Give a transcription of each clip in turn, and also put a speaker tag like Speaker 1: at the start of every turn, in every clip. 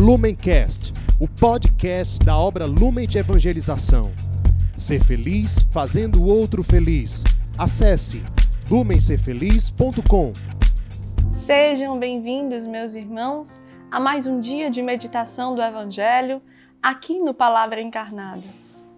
Speaker 1: Lumencast, o podcast da obra Lumen de Evangelização. Ser feliz fazendo o outro feliz. Acesse lumencerfeliz.com.
Speaker 2: Sejam bem-vindos, meus irmãos, a mais um dia de meditação do Evangelho aqui no Palavra Encarnada.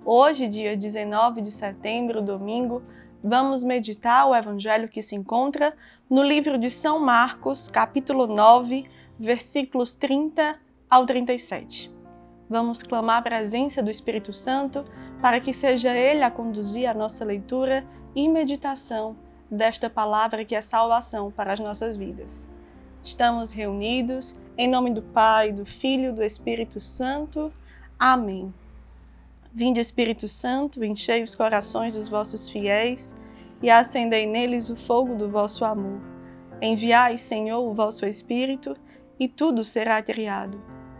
Speaker 2: Hoje, dia 19 de setembro, domingo, vamos meditar o Evangelho que se encontra no livro de São Marcos, capítulo 9, versículos 30 ao 37. Vamos clamar a presença do Espírito Santo para que seja Ele a conduzir a nossa leitura e meditação desta palavra que é salvação para as nossas vidas. Estamos reunidos em nome do Pai, do Filho e do Espírito Santo. Amém. Vinde, Espírito Santo, enchei os corações dos vossos fiéis e acendei neles o fogo do vosso amor. Enviai, Senhor, o vosso Espírito, e tudo será criado,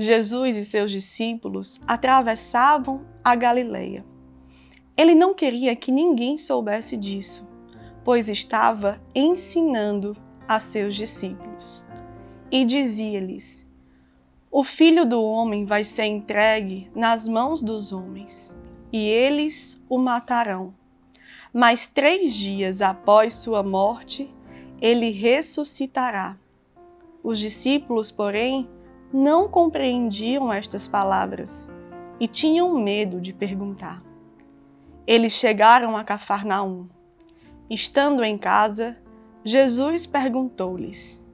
Speaker 2: Jesus e seus discípulos atravessavam a Galileia. Ele não queria que ninguém soubesse disso, pois estava ensinando a seus discípulos. E dizia-lhes: O filho do homem vai ser entregue nas mãos dos homens, e eles o matarão. Mas três dias após sua morte, ele ressuscitará. Os discípulos, porém, não compreendiam estas palavras e tinham medo de perguntar. Eles chegaram a Cafarnaum. Estando em casa, Jesus perguntou-lhes: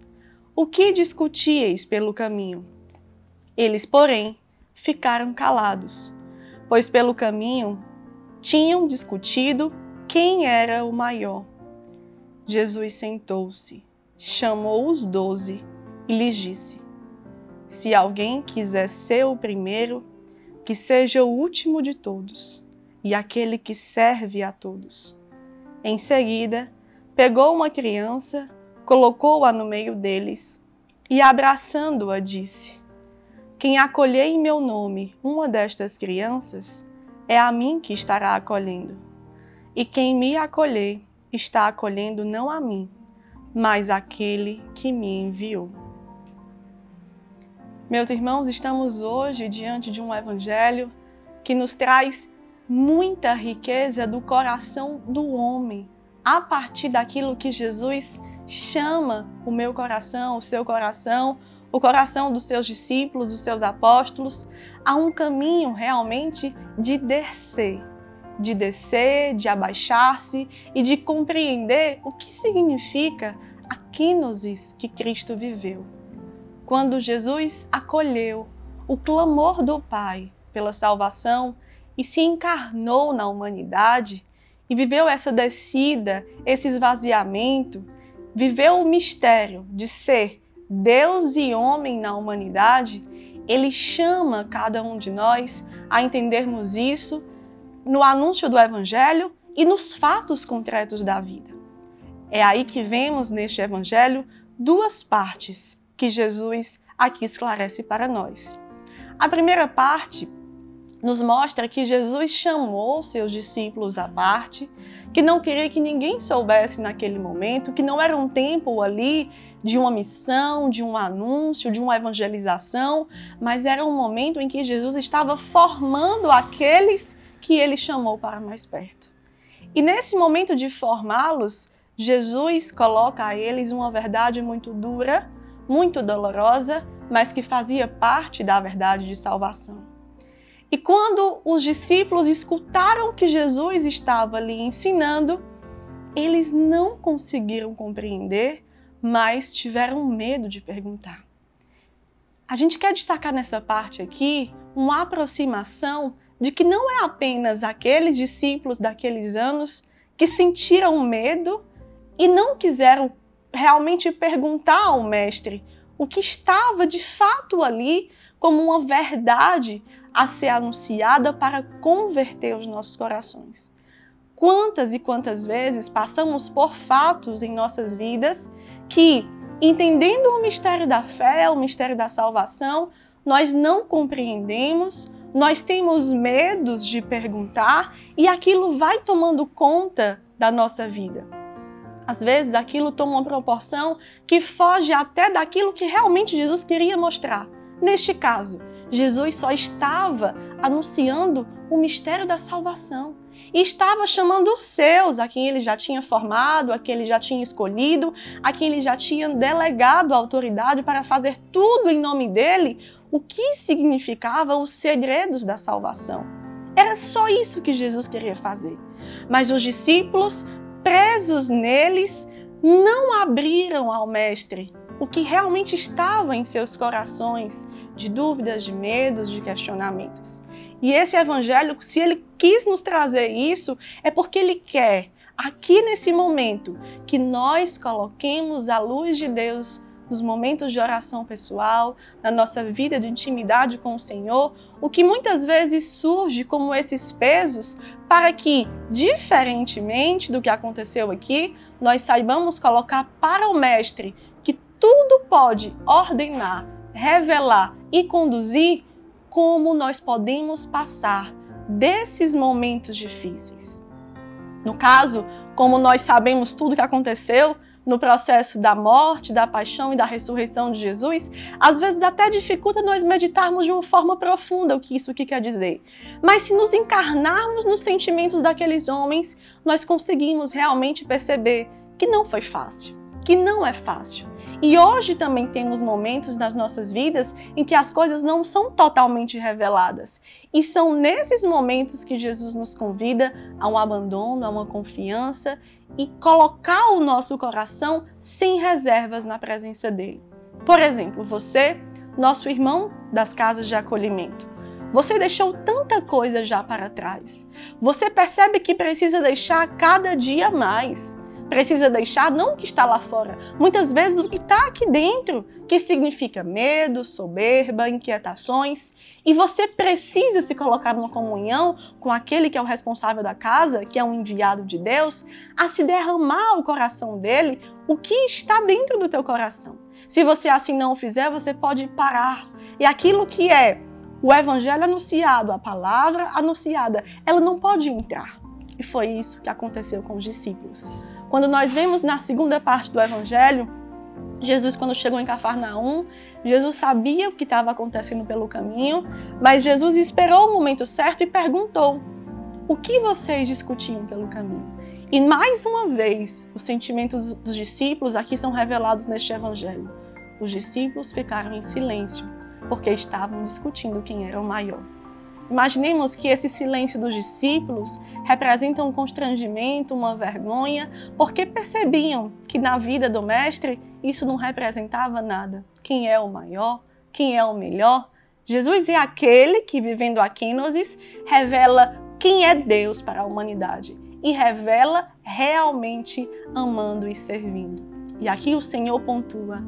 Speaker 2: O que discutíeis pelo caminho? Eles, porém, ficaram calados, pois pelo caminho tinham discutido quem era o maior. Jesus sentou-se, chamou os doze e lhes disse: Se alguém quiser ser o primeiro, que seja o último de todos e aquele que serve a todos. Em seguida, pegou uma criança, colocou-a no meio deles e, abraçando-a, disse: Quem acolher em meu nome uma destas crianças, é a mim que estará acolhendo. E quem me acolher, está acolhendo não a mim, mas aquele que me enviou. Meus irmãos, estamos hoje diante de um evangelho que nos traz muita riqueza do coração do homem, a partir daquilo que Jesus chama o meu coração, o seu coração, o coração dos seus discípulos, dos seus apóstolos, a um caminho realmente de descer, de descer, de abaixar-se e de compreender o que significa a quinosis que Cristo viveu. Quando Jesus acolheu o clamor do Pai pela salvação e se encarnou na humanidade e viveu essa descida, esse esvaziamento, viveu o mistério de ser Deus e homem na humanidade, ele chama cada um de nós a entendermos isso no anúncio do Evangelho e nos fatos concretos da vida. É aí que vemos neste Evangelho duas partes que Jesus aqui esclarece para nós. A primeira parte nos mostra que Jesus chamou seus discípulos à parte, que não queria que ninguém soubesse naquele momento, que não era um tempo ali de uma missão, de um anúncio, de uma evangelização, mas era um momento em que Jesus estava formando aqueles que ele chamou para mais perto. E nesse momento de formá-los, Jesus coloca a eles uma verdade muito dura, muito dolorosa, mas que fazia parte da verdade de salvação. E quando os discípulos escutaram que Jesus estava ali ensinando, eles não conseguiram compreender, mas tiveram medo de perguntar. A gente quer destacar nessa parte aqui uma aproximação de que não é apenas aqueles discípulos daqueles anos que sentiram medo e não quiseram realmente perguntar ao Mestre o que estava de fato ali como uma verdade a ser anunciada para converter os nossos corações. Quantas e quantas vezes passamos por fatos em nossas vidas que, entendendo o mistério da fé, o mistério da salvação, nós não compreendemos, nós temos medos de perguntar e aquilo vai tomando conta da nossa vida. Às vezes aquilo toma uma proporção que foge até daquilo que realmente Jesus queria mostrar. Neste caso, Jesus só estava anunciando o mistério da salvação e estava chamando os seus, a quem ele já tinha formado, a quem ele já tinha escolhido, a quem ele já tinha delegado a autoridade para fazer tudo em nome dele, o que significava os segredos da salvação. Era só isso que Jesus queria fazer. Mas os discípulos, presos neles, não abriram ao Mestre o que realmente estava em seus corações de dúvidas, de medos, de questionamentos. E esse evangelho, se ele quis nos trazer isso, é porque ele quer, aqui nesse momento, que nós coloquemos a luz de Deus nos momentos de oração pessoal, na nossa vida de intimidade com o Senhor, o que muitas vezes surge como esses pesos, para que, diferentemente do que aconteceu aqui, nós saibamos colocar para o Mestre que tudo pode ordenar, revelar e conduzir como nós podemos passar desses momentos difíceis. No caso, como nós sabemos tudo o que aconteceu no processo da morte, da paixão e da ressurreição de Jesus, às vezes até dificulta nós meditarmos de uma forma profunda o que isso que quer dizer. Mas se nos encarnarmos nos sentimentos daqueles homens, nós conseguimos realmente perceber que não foi fácil, que não é fácil e hoje também temos momentos nas nossas vidas em que as coisas não são totalmente reveladas. E são nesses momentos que Jesus nos convida a um abandono, a uma confiança e colocar o nosso coração sem reservas na presença dele. Por exemplo, você, nosso irmão das casas de acolhimento. Você deixou tanta coisa já para trás. Você percebe que precisa deixar cada dia mais precisa deixar não o que está lá fora, muitas vezes o que está aqui dentro, que significa medo, soberba, inquietações. E você precisa se colocar numa comunhão com aquele que é o responsável da casa, que é um enviado de Deus, a se derramar ao coração dele o que está dentro do teu coração. Se você assim não o fizer, você pode parar. E aquilo que é o evangelho anunciado, a palavra anunciada, ela não pode entrar. E foi isso que aconteceu com os discípulos. Quando nós vemos na segunda parte do Evangelho, Jesus, quando chegou em Cafarnaum, Jesus sabia o que estava acontecendo pelo caminho, mas Jesus esperou o momento certo e perguntou: O que vocês discutiam pelo caminho? E mais uma vez, os sentimentos dos discípulos aqui são revelados neste Evangelho. Os discípulos ficaram em silêncio, porque estavam discutindo quem era o maior. Imaginemos que esse silêncio dos discípulos representa um constrangimento, uma vergonha, porque percebiam que na vida do Mestre isso não representava nada. Quem é o maior? Quem é o melhor? Jesus é aquele que, vivendo a kenosis, revela quem é Deus para a humanidade e revela realmente amando e servindo. E aqui o Senhor pontua: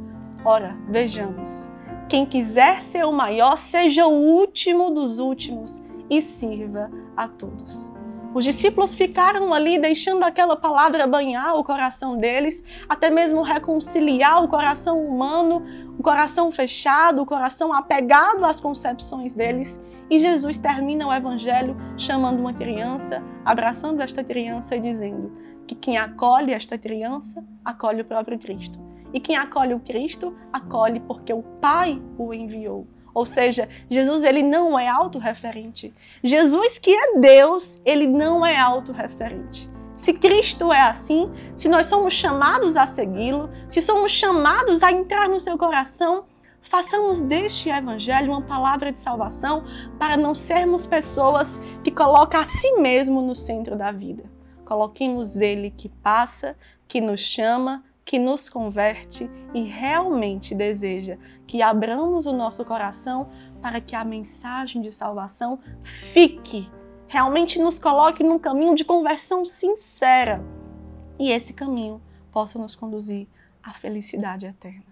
Speaker 2: ora, vejamos quem quiser ser o maior, seja o último dos últimos e sirva a todos. Os discípulos ficaram ali deixando aquela palavra banhar o coração deles, até mesmo reconciliar o coração humano, o coração fechado, o coração apegado às concepções deles. E Jesus termina o evangelho chamando uma criança, abraçando esta criança e dizendo que quem acolhe esta criança, acolhe o próprio Cristo. E quem acolhe o Cristo, acolhe porque o Pai o enviou. Ou seja, Jesus ele não é autorreferente. Jesus que é Deus, ele não é autorreferente. Se Cristo é assim, se nós somos chamados a segui-lo, se somos chamados a entrar no seu coração, façamos deste evangelho uma palavra de salvação para não sermos pessoas que colocam a si mesmo no centro da vida. Coloquemos ele que passa, que nos chama, que nos converte e realmente deseja que abramos o nosso coração para que a mensagem de salvação fique, realmente nos coloque num caminho de conversão sincera e esse caminho possa nos conduzir à felicidade eterna.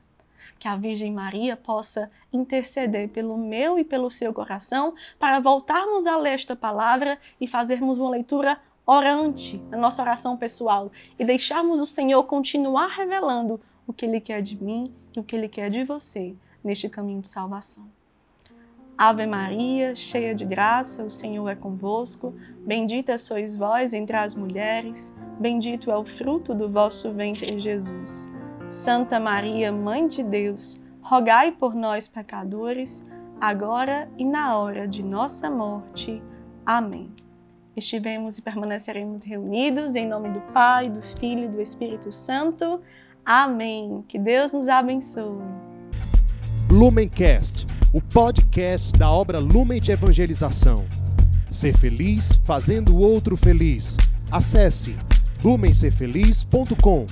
Speaker 2: que a Virgem Maria possa interceder pelo meu e pelo seu coração para voltarmos a ler esta palavra e fazermos uma leitura orante na nossa oração pessoal e deixarmos o Senhor continuar revelando o que Ele quer de mim e o que Ele quer de você neste caminho de salvação. Ave Maria, cheia de graça, o Senhor é convosco. Bendita sois vós entre as mulheres, bendito é o fruto do vosso ventre, Jesus. Santa Maria, Mãe de Deus, rogai por nós, pecadores, agora e na hora de nossa morte. Amém. Estivemos e permaneceremos reunidos em nome do Pai, do Filho e do Espírito Santo. Amém. Que Deus nos abençoe.
Speaker 1: Lumencast, o podcast da obra Lumen de Evangelização. Ser feliz fazendo o outro feliz. Acesse lumencerfeliz.com.